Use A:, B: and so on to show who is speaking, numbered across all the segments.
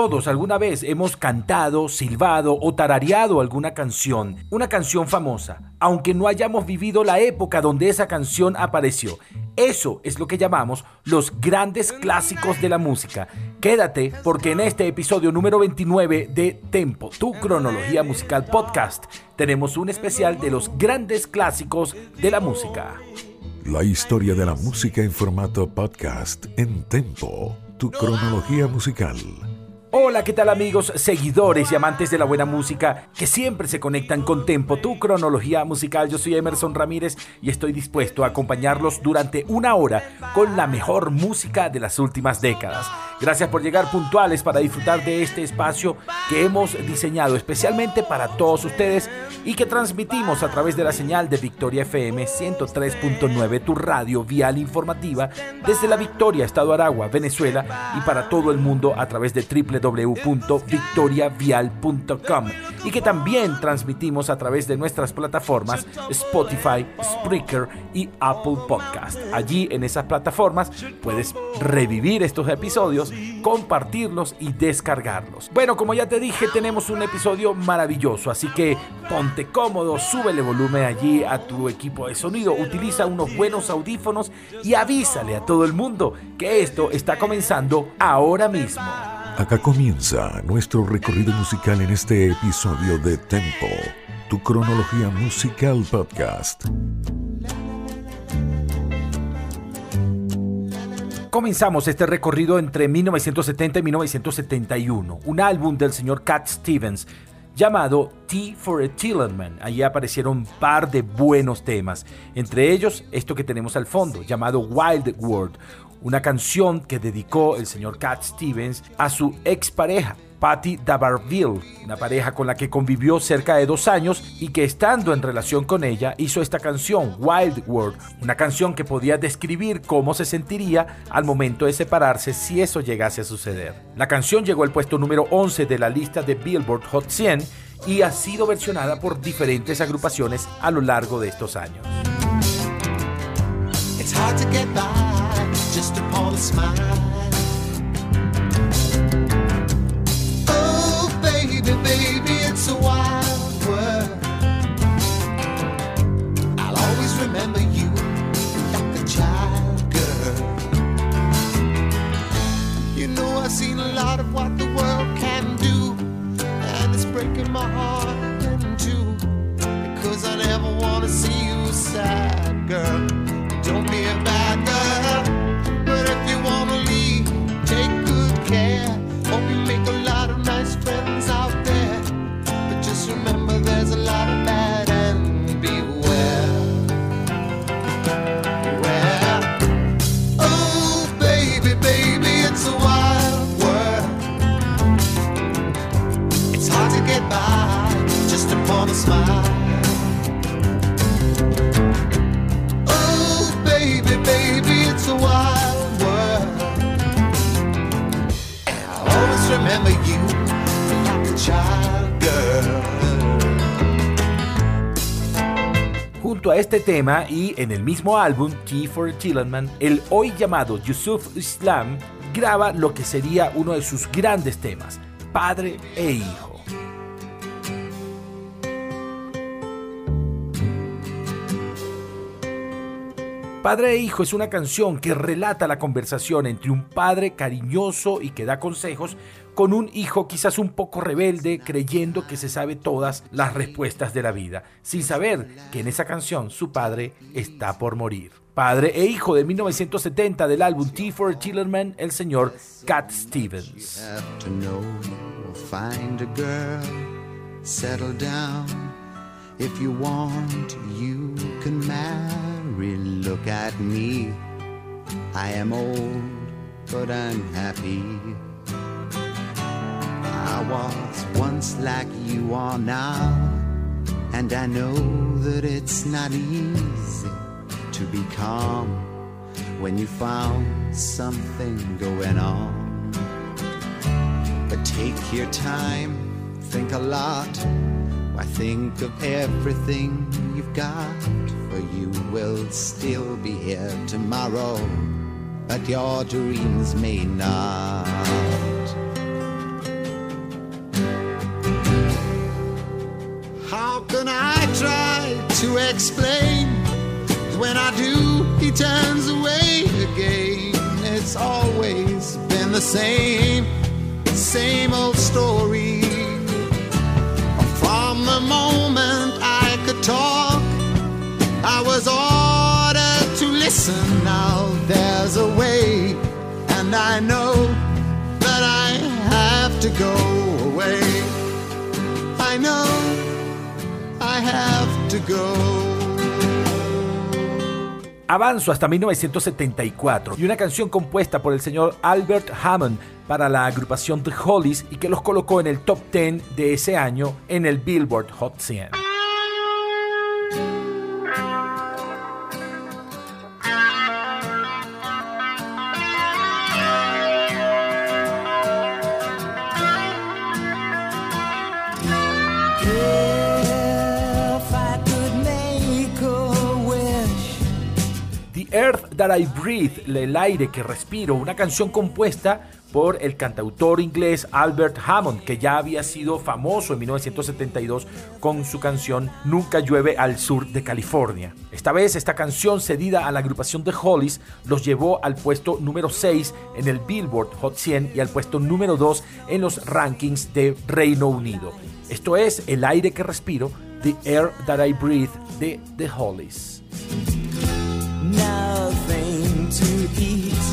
A: Todos alguna vez hemos cantado, silbado o tarareado alguna canción, una canción famosa, aunque no hayamos vivido la época donde esa canción apareció. Eso es lo que llamamos los grandes clásicos de la música. Quédate porque en este episodio número 29 de Tempo, tu cronología musical podcast, tenemos un especial de los grandes clásicos de la música.
B: La historia de la música en formato podcast en Tempo, tu cronología musical.
A: Hola, ¿qué tal amigos, seguidores y amantes de la buena música que siempre se conectan con Tempo, tu cronología musical? Yo soy Emerson Ramírez y estoy dispuesto a acompañarlos durante una hora con la mejor música de las últimas décadas. Gracias por llegar puntuales para disfrutar de este espacio que hemos diseñado especialmente para todos ustedes y que transmitimos a través de la señal de Victoria FM 103.9, tu radio vial informativa desde la Victoria, Estado Aragua, Venezuela y para todo el mundo a través de www.victoriavial.com y que también transmitimos a través de nuestras plataformas Spotify, Spreaker y Apple Podcast. Allí en esas plataformas puedes revivir estos episodios compartirlos y descargarlos. Bueno, como ya te dije, tenemos un episodio maravilloso, así que ponte cómodo, súbele volumen allí a tu equipo de sonido, utiliza unos buenos audífonos y avísale a todo el mundo que esto está comenzando ahora mismo.
B: Acá comienza nuestro recorrido musical en este episodio de Tempo, tu cronología musical podcast.
A: Comenzamos este recorrido entre 1970 y 1971, un álbum del señor Cat Stevens llamado Tea for a Tillerman. Allí aparecieron un par de buenos temas, entre ellos esto que tenemos al fondo, llamado Wild World, una canción que dedicó el señor Cat Stevens a su expareja, Patty Dabarville, una pareja con la que convivió cerca de dos años y que estando en relación con ella hizo esta canción, Wild World, una canción que podía describir cómo se sentiría al momento de separarse si eso llegase a suceder. La canción llegó al puesto número 11 de la lista de Billboard Hot 100 y ha sido versionada por diferentes agrupaciones a lo largo de estos años. Oh, baby, baby, it's a wild world. I'll always remember you like a child girl. You know, I've seen a lot of what the world can do, and it's breaking my heart in two. Because I never want to see you sad, girl. Don't be a bad Junto a este tema y en el mismo álbum T for Tillerman, el hoy llamado Yusuf Islam graba lo que sería uno de sus grandes temas, Padre e Hijo. Padre e Hijo es una canción que relata la conversación entre un padre cariñoso y que da consejos con un hijo quizás un poco rebelde creyendo que se sabe todas las respuestas de la vida, sin saber que en esa canción su padre está por morir. Padre e Hijo de 1970 del álbum T for Tillerman, el señor Cat Stevens. If you want, you can. Look at me. I am old, but I'm happy. I was once like you are now, and I know that it's not easy to be calm when you found something going on. But take your time, think a lot I think of everything you've got, you will still be here tomorrow, but your dreams may not.
C: How can I try to explain? When I do, he turns away again. It's always been the same, same old story Now there's a way, and I know that I have to go away. I know I have to go.
A: Avanzo hasta 1974 y una canción compuesta por el señor Albert Hammond para la agrupación The Hollies y que los colocó en el top 10 de ese año en el Billboard Hot 100. Earth That I Breathe, el aire que respiro, una canción compuesta por el cantautor inglés Albert Hammond, que ya había sido famoso en 1972 con su canción Nunca llueve al sur de California. Esta vez esta canción cedida a la agrupación The Hollies los llevó al puesto número 6 en el Billboard Hot 100 y al puesto número 2 en los rankings de Reino Unido. Esto es El aire que respiro, The Air That I Breathe de The Hollies.
D: Nothing to eat,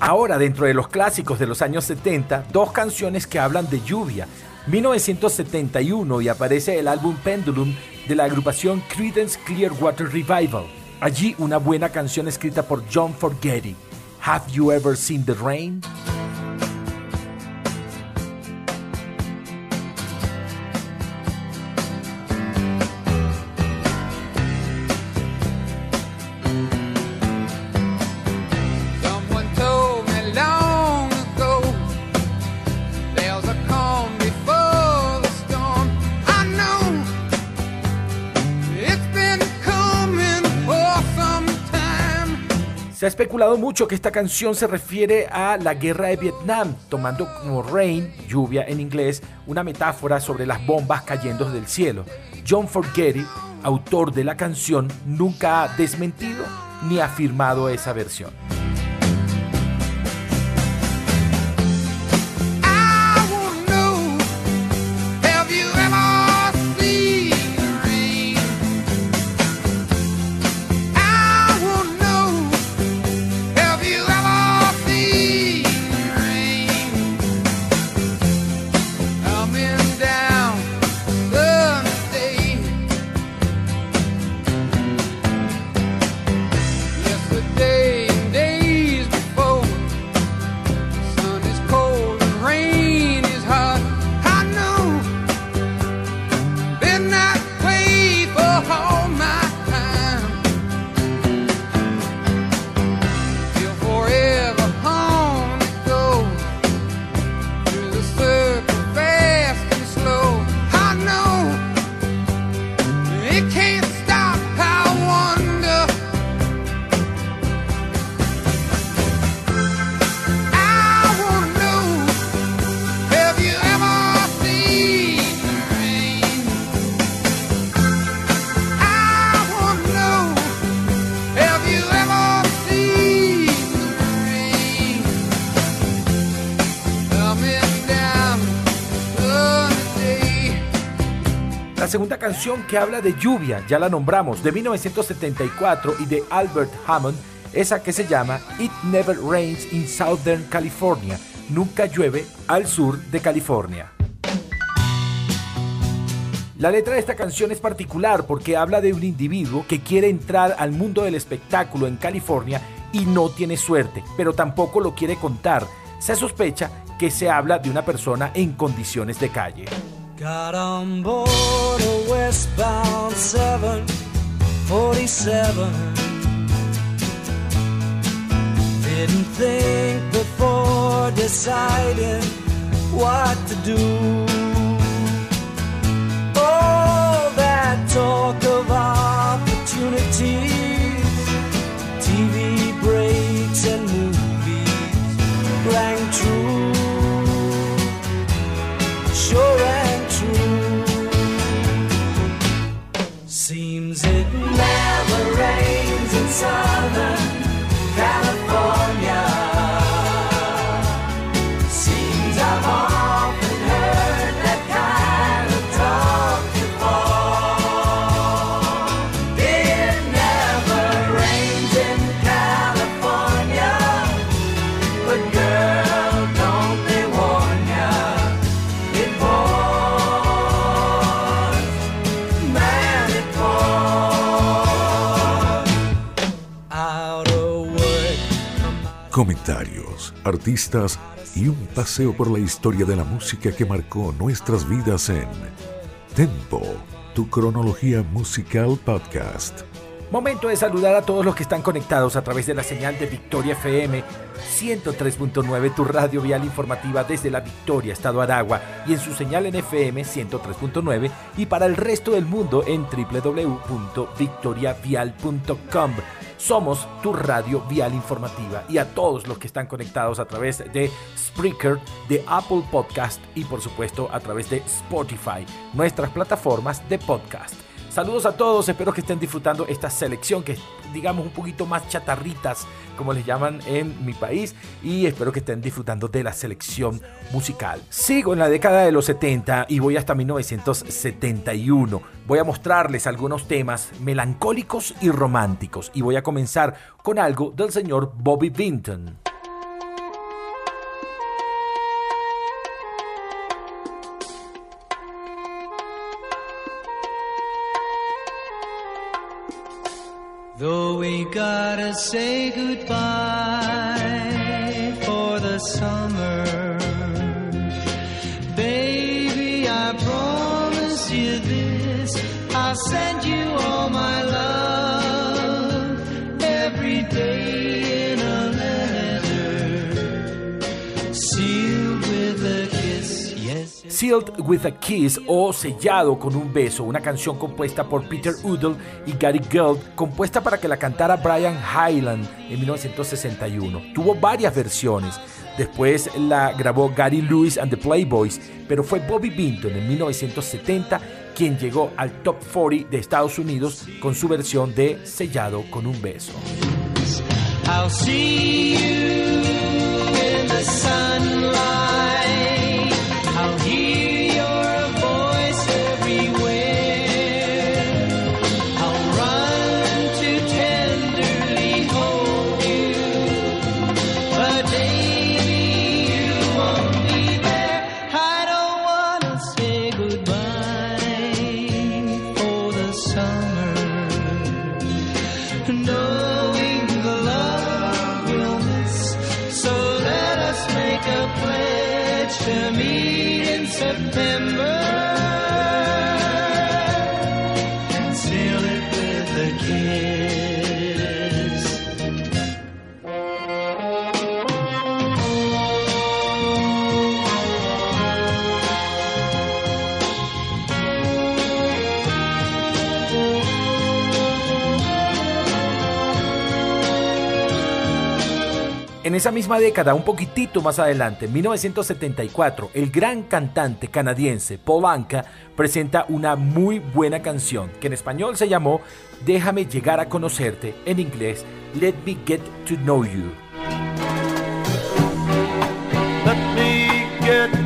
A: Ahora, dentro de los clásicos de los años 70, dos canciones que hablan de lluvia. 1971 y aparece el álbum Pendulum de la agrupación Creedence Clearwater Revival. Allí una buena canción escrita por John Forgetty. Have you ever seen the rain? Especulado mucho que esta canción se refiere a la guerra de Vietnam, tomando como rain, lluvia en inglés, una metáfora sobre las bombas cayendo del cielo. John Forgetty, autor de la canción, nunca ha desmentido ni afirmado esa versión. Canción que habla de lluvia, ya la nombramos, de 1974 y de Albert Hammond, esa que se llama It Never Rains in Southern California, nunca llueve al sur de California. La letra de esta canción es particular porque habla de un individuo que quiere entrar al mundo del espectáculo en California y no tiene suerte, pero tampoco lo quiere contar. Se sospecha que se habla de una persona en condiciones de calle.
D: Westbound 747. Didn't think before deciding what to do.
B: Artistas y un paseo por la historia de la música que marcó nuestras vidas en Tempo, tu cronología musical podcast.
A: Momento de saludar a todos los que están conectados a través de la señal de Victoria FM 103.9, tu radio vial informativa desde la Victoria, Estado Aragua, y en su señal en FM 103.9 y para el resto del mundo en www.victoriavial.com. Somos tu radio vial informativa y a todos los que están conectados a través de Spreaker, de Apple Podcast y por supuesto a través de Spotify, nuestras plataformas de podcast. Saludos a todos, espero que estén disfrutando esta selección que es, digamos, un poquito más chatarritas, como les llaman en mi país, y espero que estén disfrutando de la selección musical. Sigo en la década de los 70 y voy hasta 1971. Voy a mostrarles algunos temas melancólicos y románticos, y voy a comenzar con algo del señor Bobby Vinton.
D: Gotta say goodbye for the summer, baby, I promise you this. I'll send you Sealed with a Kiss
A: o Sellado con un beso, una canción compuesta por Peter Udall y Gary Gold, compuesta para que la cantara Brian Hyland en 1961. Tuvo varias versiones. Después la grabó Gary Lewis and the Playboys, pero fue Bobby Vinton en 1970 quien llegó al top 40 de Estados Unidos con su versión de Sellado con un beso.
D: To meet in September
A: esa misma década, un poquitito más adelante, en 1974, el gran cantante canadiense Paul Anka presenta una muy buena canción que en español se llamó Déjame llegar a conocerte, en inglés Let Me Get to Know You.
E: Let me get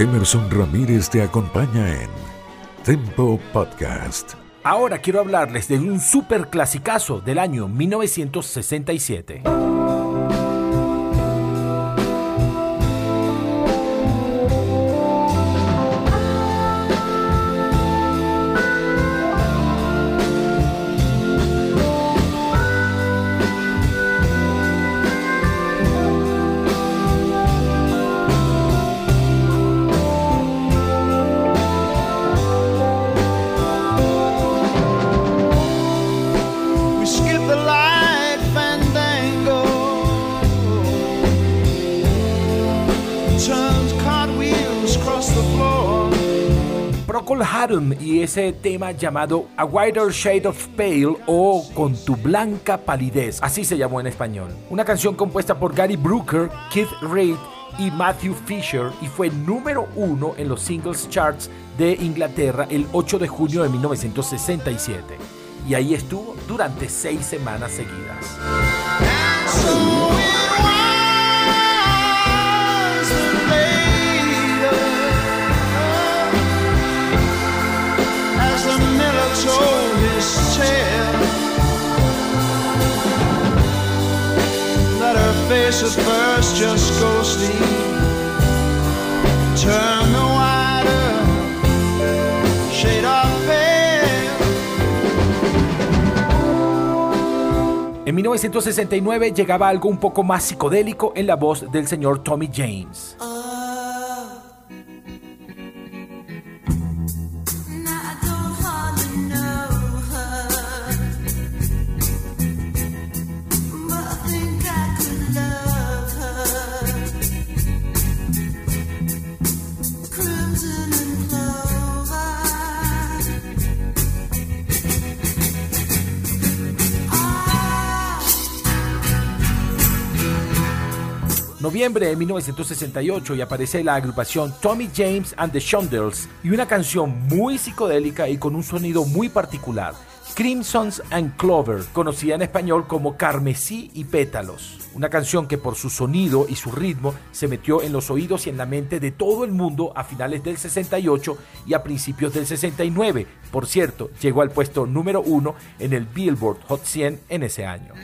B: Emerson Ramírez te acompaña en Tempo Podcast.
A: Ahora quiero hablarles de un super clasicazo del año 1967. Y ese tema llamado A Wider Shade of Pale o Con tu blanca palidez, así se llamó en español. Una canción compuesta por Gary Brooker, Keith Reid y Matthew Fisher y fue número uno en los singles charts de Inglaterra el 8 de junio de 1967. Y ahí estuvo durante seis semanas seguidas. En 1969 llegaba algo un poco más psicodélico en la voz del señor Tommy James. Noviembre de 1968 y aparece la agrupación Tommy James and the Shondells y una canción muy psicodélica y con un sonido muy particular, Crimsons and Clover, conocida en español como Carmesí y Pétalos. Una canción que por su sonido y su ritmo se metió en los oídos y en la mente de todo el mundo a finales del 68 y a principios del 69. Por cierto, llegó al puesto número uno en el Billboard Hot 100 en ese año.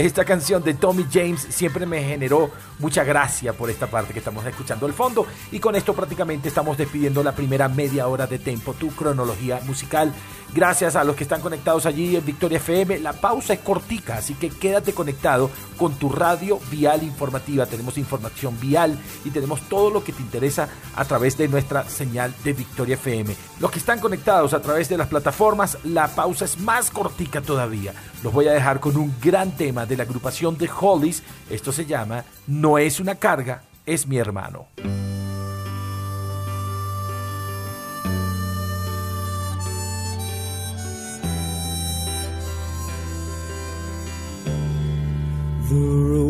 A: Esta canción de Tommy James siempre me generó mucha gracia por esta parte que estamos escuchando al fondo. Y con esto prácticamente estamos despidiendo la primera media hora de Tempo, tu cronología musical. Gracias a los que están conectados allí en Victoria FM. La pausa es cortica, así que quédate conectado con tu radio vial informativa. Tenemos información vial y tenemos todo lo que te interesa a través de nuestra señal de Victoria FM. Los que están conectados a través de las plataformas, la pausa es más cortica todavía. Los voy a dejar con un gran tema de la agrupación de Hollies. Esto se llama No es una carga, es mi hermano.
D: The road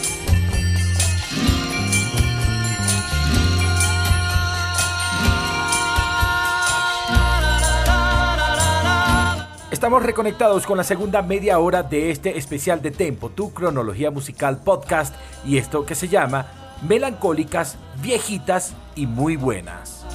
A: Estamos reconectados con la segunda media hora de este especial de Tempo, tu cronología musical podcast y esto que se llama Melancólicas, Viejitas y Muy Buenas.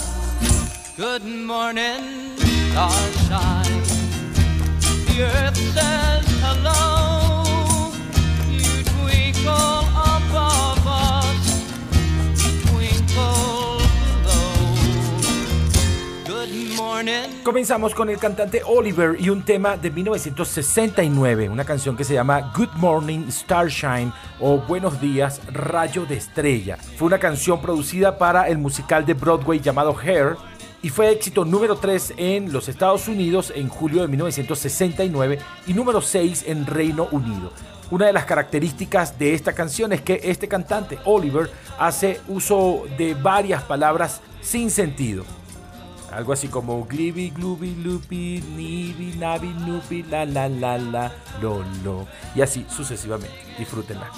A: Comenzamos con el cantante Oliver y un tema de 1969, una canción que se llama Good Morning Starshine o Buenos días Rayo de Estrella. Fue una canción producida para el musical de Broadway llamado Hair y fue éxito número 3 en los Estados Unidos en julio de 1969 y número 6 en Reino Unido. Una de las características de esta canción es que este cantante, Oliver, hace uso de varias palabras sin sentido. Algo así como glibi, glubi, lupi, nibi, nabi, nupi, la, la, la, la, lo, lo. Y así sucesivamente. Disfrútenla.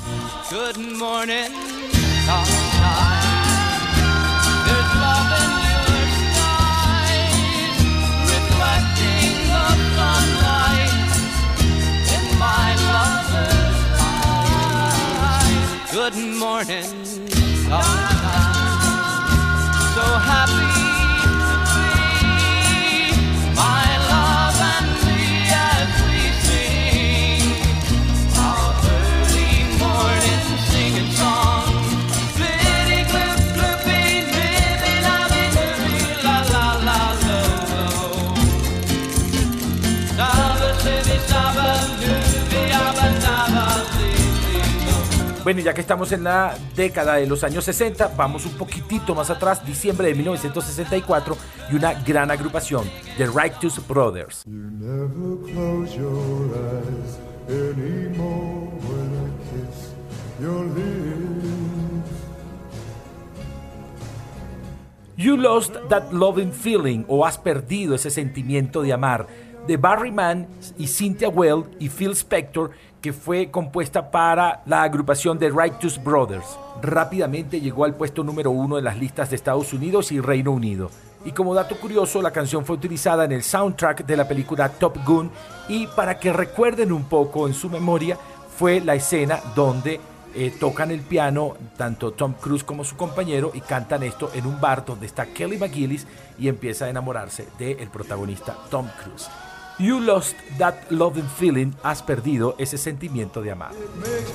D: Good morning. Good morning, sunshine. So happy
A: Bueno, ya que estamos en la década de los años 60, vamos un poquitito más atrás, diciembre de 1964, y una gran agrupación, The Righteous Brothers.
F: You never close your eyes anymore when I kiss your lips.
A: You Lost That Loving Feeling o Has Perdido ese sentimiento de amar de Barry Mann y Cynthia Well y Phil Spector que fue compuesta para la agrupación de Righteous Brothers. Rápidamente llegó al puesto número uno de las listas de Estados Unidos y Reino Unido. Y como dato curioso, la canción fue utilizada en el soundtrack de la película Top Gun y para que recuerden un poco en su memoria fue la escena donde eh, tocan el piano, tanto Tom Cruise como su compañero, y cantan esto en un bar donde está Kelly McGillis y empieza a enamorarse del protagonista Tom Cruise. You lost that loving feeling, has perdido ese sentimiento de amar.
F: makes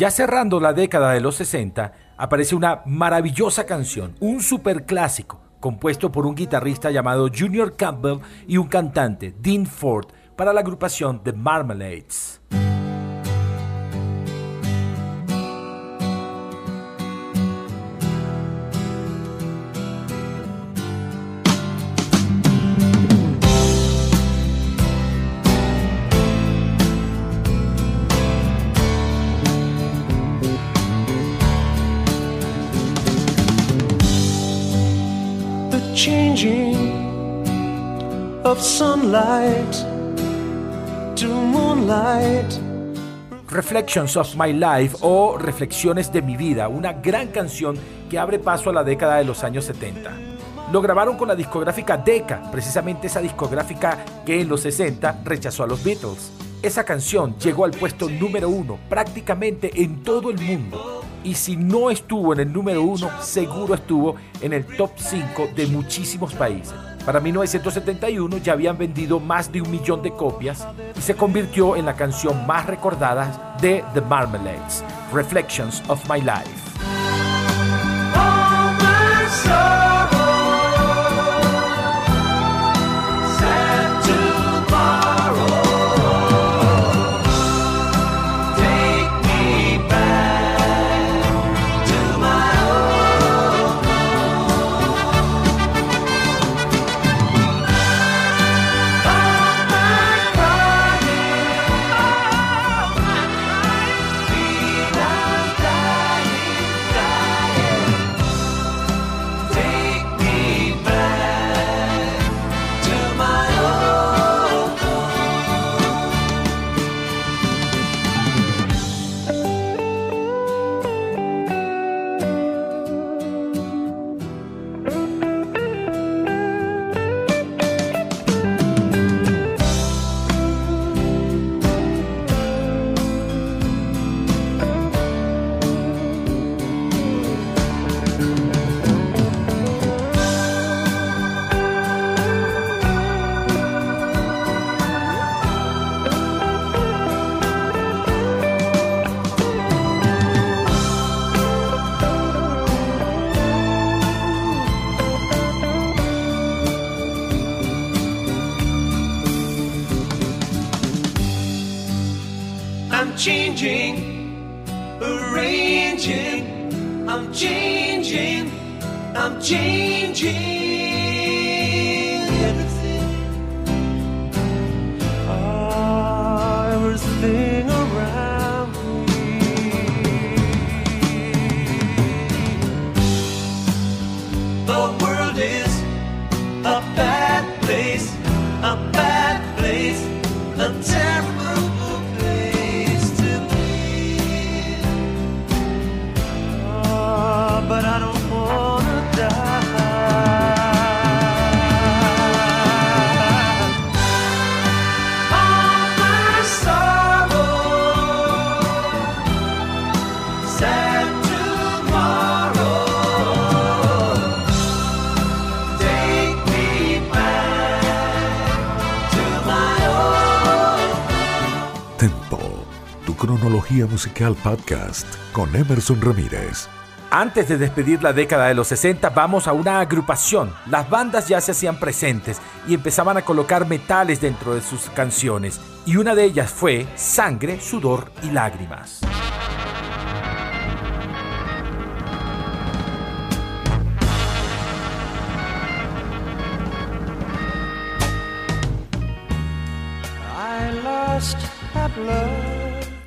A: Ya cerrando la década de los 60, aparece una maravillosa canción, un superclásico, compuesto por un guitarrista llamado Junior Campbell y un cantante, Dean Ford, para la agrupación The Marmalades.
G: Sunlight to moonlight.
A: Reflections of My Life o Reflexiones de mi vida, una gran canción que abre paso a la década de los años 70. Lo grabaron con la discográfica Decca, precisamente esa discográfica que en los 60 rechazó a los Beatles. Esa canción llegó al puesto número uno prácticamente en todo el mundo. Y si no estuvo en el número uno, seguro estuvo en el top 5 de muchísimos países. Para 1971 ya habían vendido más de un millón de copias y se convirtió en la canción más recordada de The Marmalades, Reflections of My Life.
B: Cronología musical podcast con Emerson Ramírez.
A: Antes de despedir la década de los 60, vamos a una agrupación. Las bandas ya se hacían presentes y empezaban a colocar metales dentro de sus canciones. Y una de ellas fue Sangre, Sudor y Lágrimas.
G: I lost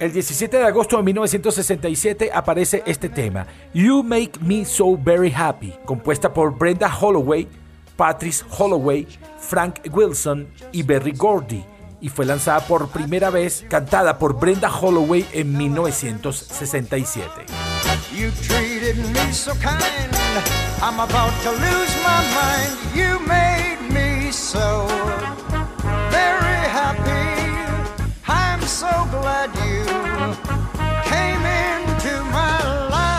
A: El 17 de agosto de 1967 aparece este tema, You Make Me So Very Happy, compuesta por Brenda Holloway, Patrice Holloway, Frank Wilson y Berry Gordy, y fue lanzada por primera vez, cantada por Brenda Holloway en 1967.
C: You treated me so kind. I'm about to lose my mind. You made me so so glad you came into my life.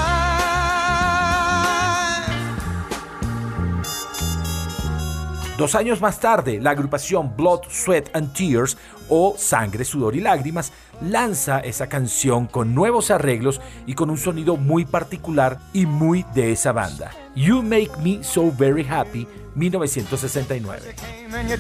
A: Dos años más tarde, la agrupación Blood, Sweat and Tears o Sangre, Sudor y Lágrimas lanza esa canción con nuevos arreglos y con un sonido muy particular y muy de esa banda. You Make Me So Very Happy, 1969.
C: And you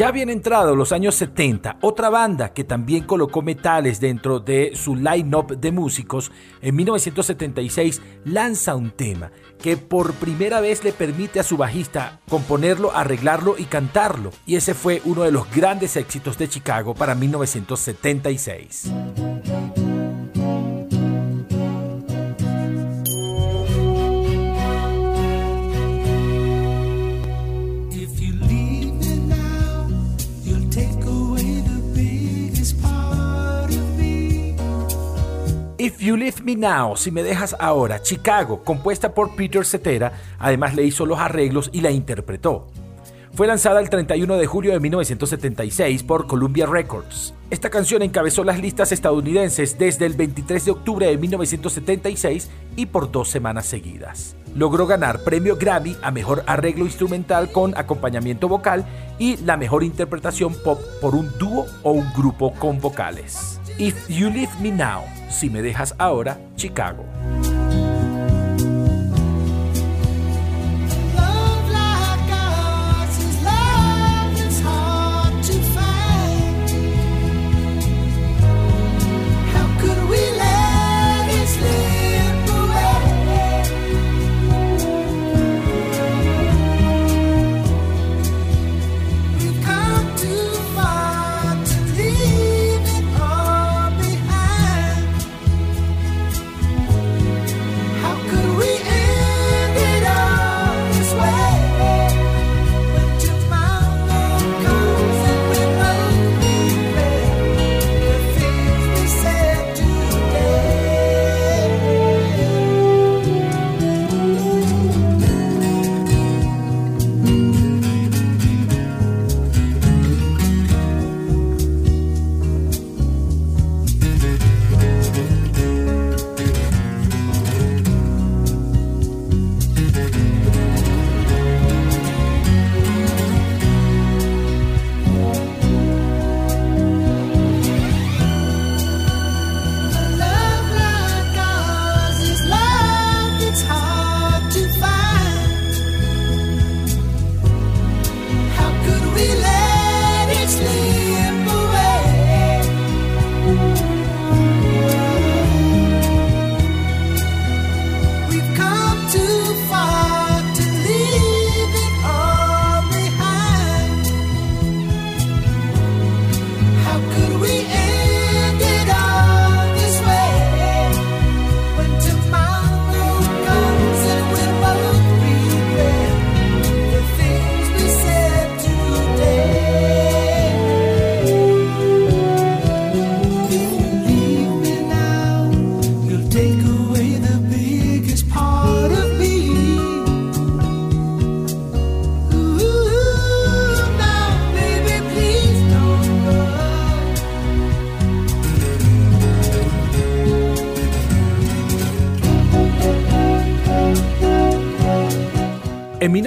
A: Ya habían entrado los años 70, otra banda que también colocó metales dentro de su line-up de músicos, en 1976 lanza un tema que por primera vez le permite a su bajista componerlo, arreglarlo y cantarlo. Y ese fue uno de los grandes éxitos de Chicago para 1976.
E: If You Leave Me Now,
A: si me dejas ahora, Chicago, compuesta por Peter Cetera, además le hizo los arreglos y la interpretó. Fue lanzada el 31 de julio de 1976 por Columbia Records. Esta canción encabezó las listas estadounidenses desde el 23 de octubre de 1976 y por dos semanas seguidas. Logró ganar premio Grammy a mejor arreglo instrumental con acompañamiento vocal y la mejor interpretación pop por un dúo o un grupo con vocales. If You Leave Me Now, si me dejas ahora, Chicago.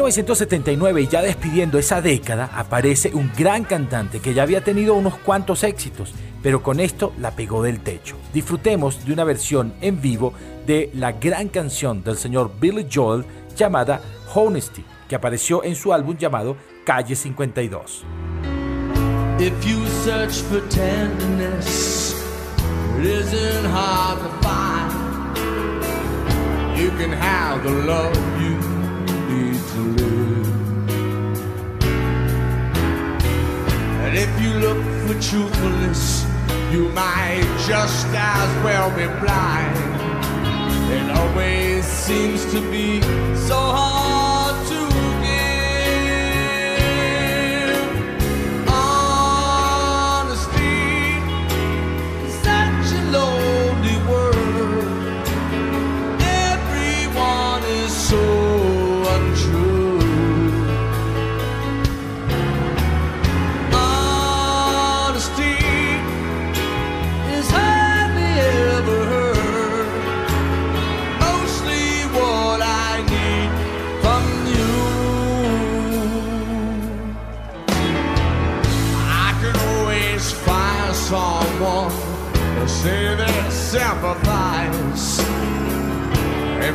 A: 1979, y ya despidiendo esa década, aparece un gran cantante que ya había tenido unos cuantos éxitos, pero con esto la pegó del techo. Disfrutemos de una versión en vivo de la gran canción del señor Billy Joel llamada Honesty, que apareció en su álbum llamado Calle 52.
H: If you search for tenderness, it isn't hard to find. You can have the love if you look for truthfulness, you might just as well be blind. It always seems to be so hard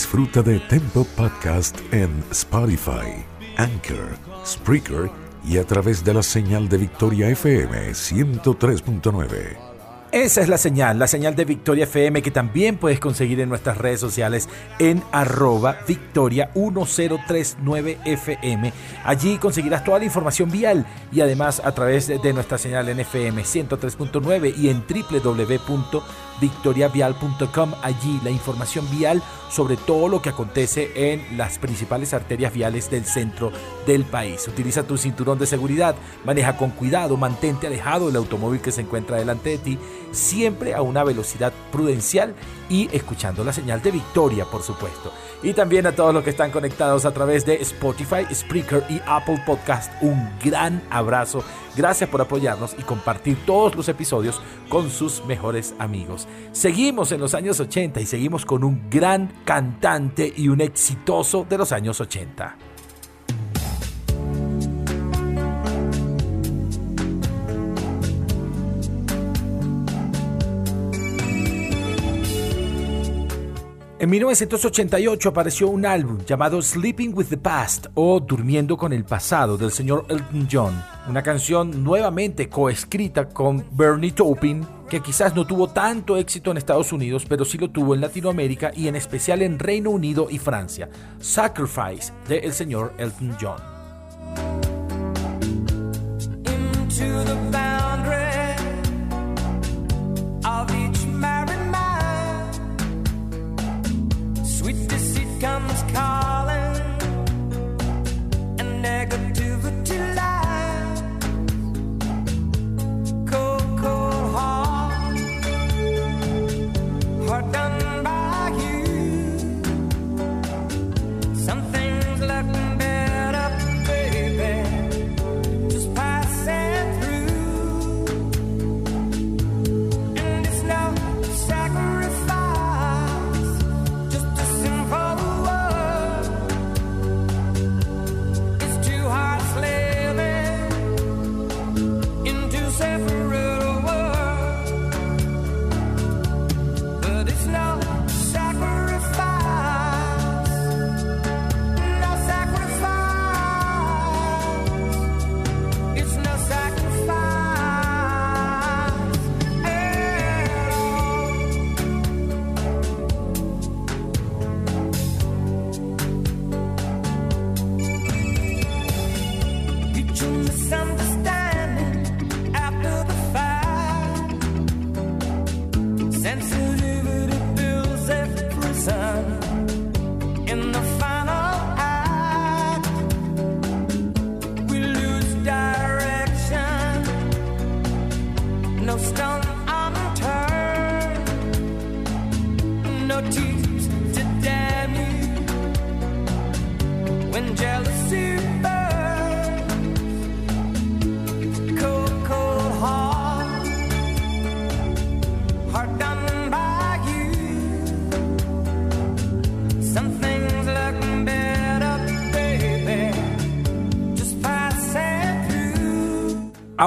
B: Disfruta de Tempo Podcast en Spotify, Anchor, Spreaker y a través de la señal de Victoria FM 103.9.
A: Esa es la señal, la señal de Victoria FM que también puedes conseguir en nuestras redes sociales en arroba victoria 1039 FM. Allí conseguirás toda la información vial y además a través de nuestra señal en FM 103.9 y en www.victoriavial.com. Allí la información vial sobre todo lo que acontece en las principales arterias viales del centro del país. Utiliza tu cinturón de seguridad, maneja con cuidado, mantente alejado del automóvil que se encuentra delante de ti, siempre a una velocidad prudencial y escuchando la señal de victoria, por supuesto. Y también a todos los que están conectados a través de Spotify, Spreaker y Apple Podcast, un gran abrazo. Gracias por apoyarnos y compartir todos los episodios con sus mejores amigos. Seguimos en los años 80 y seguimos con un gran cantante y un exitoso de los años 80. En 1988 apareció un álbum llamado Sleeping with the Past o Durmiendo con el Pasado del señor Elton John, una canción nuevamente coescrita con Bernie Taupin que quizás no tuvo tanto éxito en Estados Unidos, pero sí lo tuvo en Latinoamérica y en especial en Reino Unido y Francia. Sacrifice de el señor Elton John.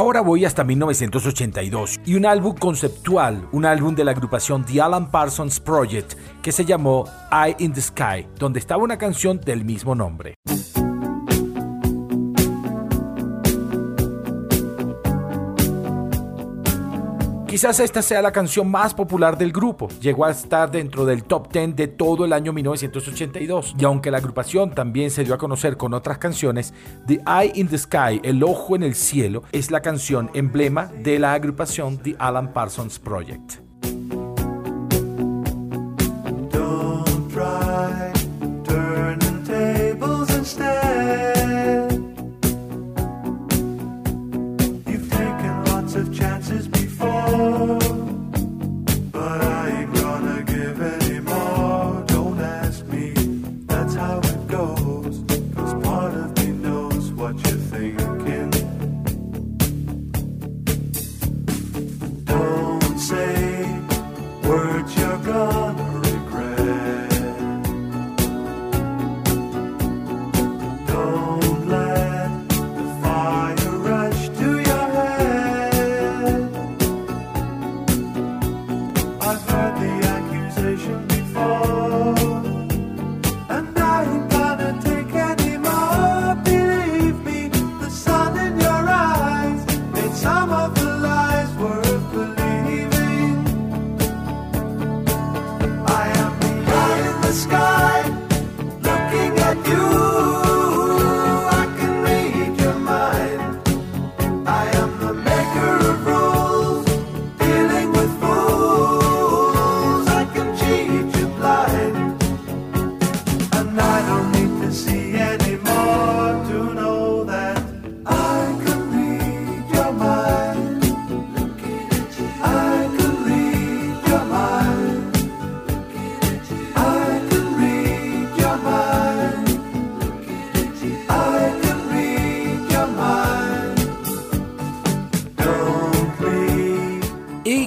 A: Ahora voy hasta 1982 y un álbum conceptual, un álbum de la agrupación The Alan Parsons Project que se llamó Eye in the Sky, donde estaba una canción del mismo nombre. Quizás esta sea la canción más popular del grupo. Llegó a estar dentro del top 10 de todo el año 1982. Y aunque la agrupación también se dio a conocer con otras canciones, The Eye in the Sky, El Ojo en el Cielo, es la canción emblema de la agrupación The Alan Parsons Project.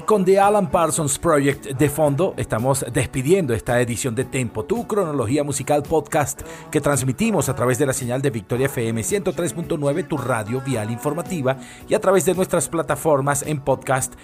A: Con The Alan Parsons Project de fondo. Estamos despidiendo esta edición de Tempo, tu cronología musical podcast que transmitimos a través de la señal de Victoria FM 103.9, tu radio vial informativa y a través de nuestras plataformas en podcast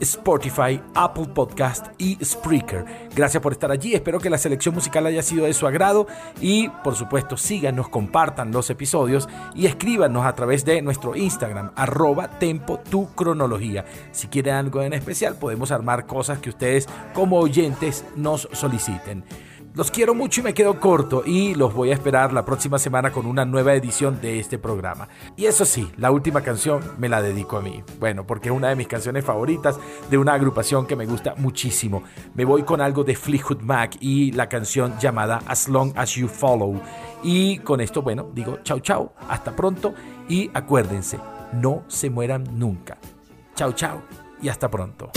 A: Spotify, Apple Podcast y Spreaker. Gracias por estar allí, espero que la selección musical haya sido de su agrado y por supuesto síganos, compartan los episodios y escríbanos a través de nuestro Instagram, arroba tempo tu cronología. Si quieren algo en especial, podemos armar cosas que ustedes como oyentes nos soliciten. Los quiero mucho y me quedo corto y los voy a esperar la próxima semana con una nueva edición de este programa. Y eso sí, la última canción me la dedico a mí. Bueno, porque es una de mis canciones favoritas de una agrupación que me gusta muchísimo. Me voy con algo de Fleetwood Mac y la canción llamada As Long As You Follow. Y con esto, bueno, digo chau chau, hasta pronto y acuérdense, no se mueran nunca. Chau chau y hasta pronto.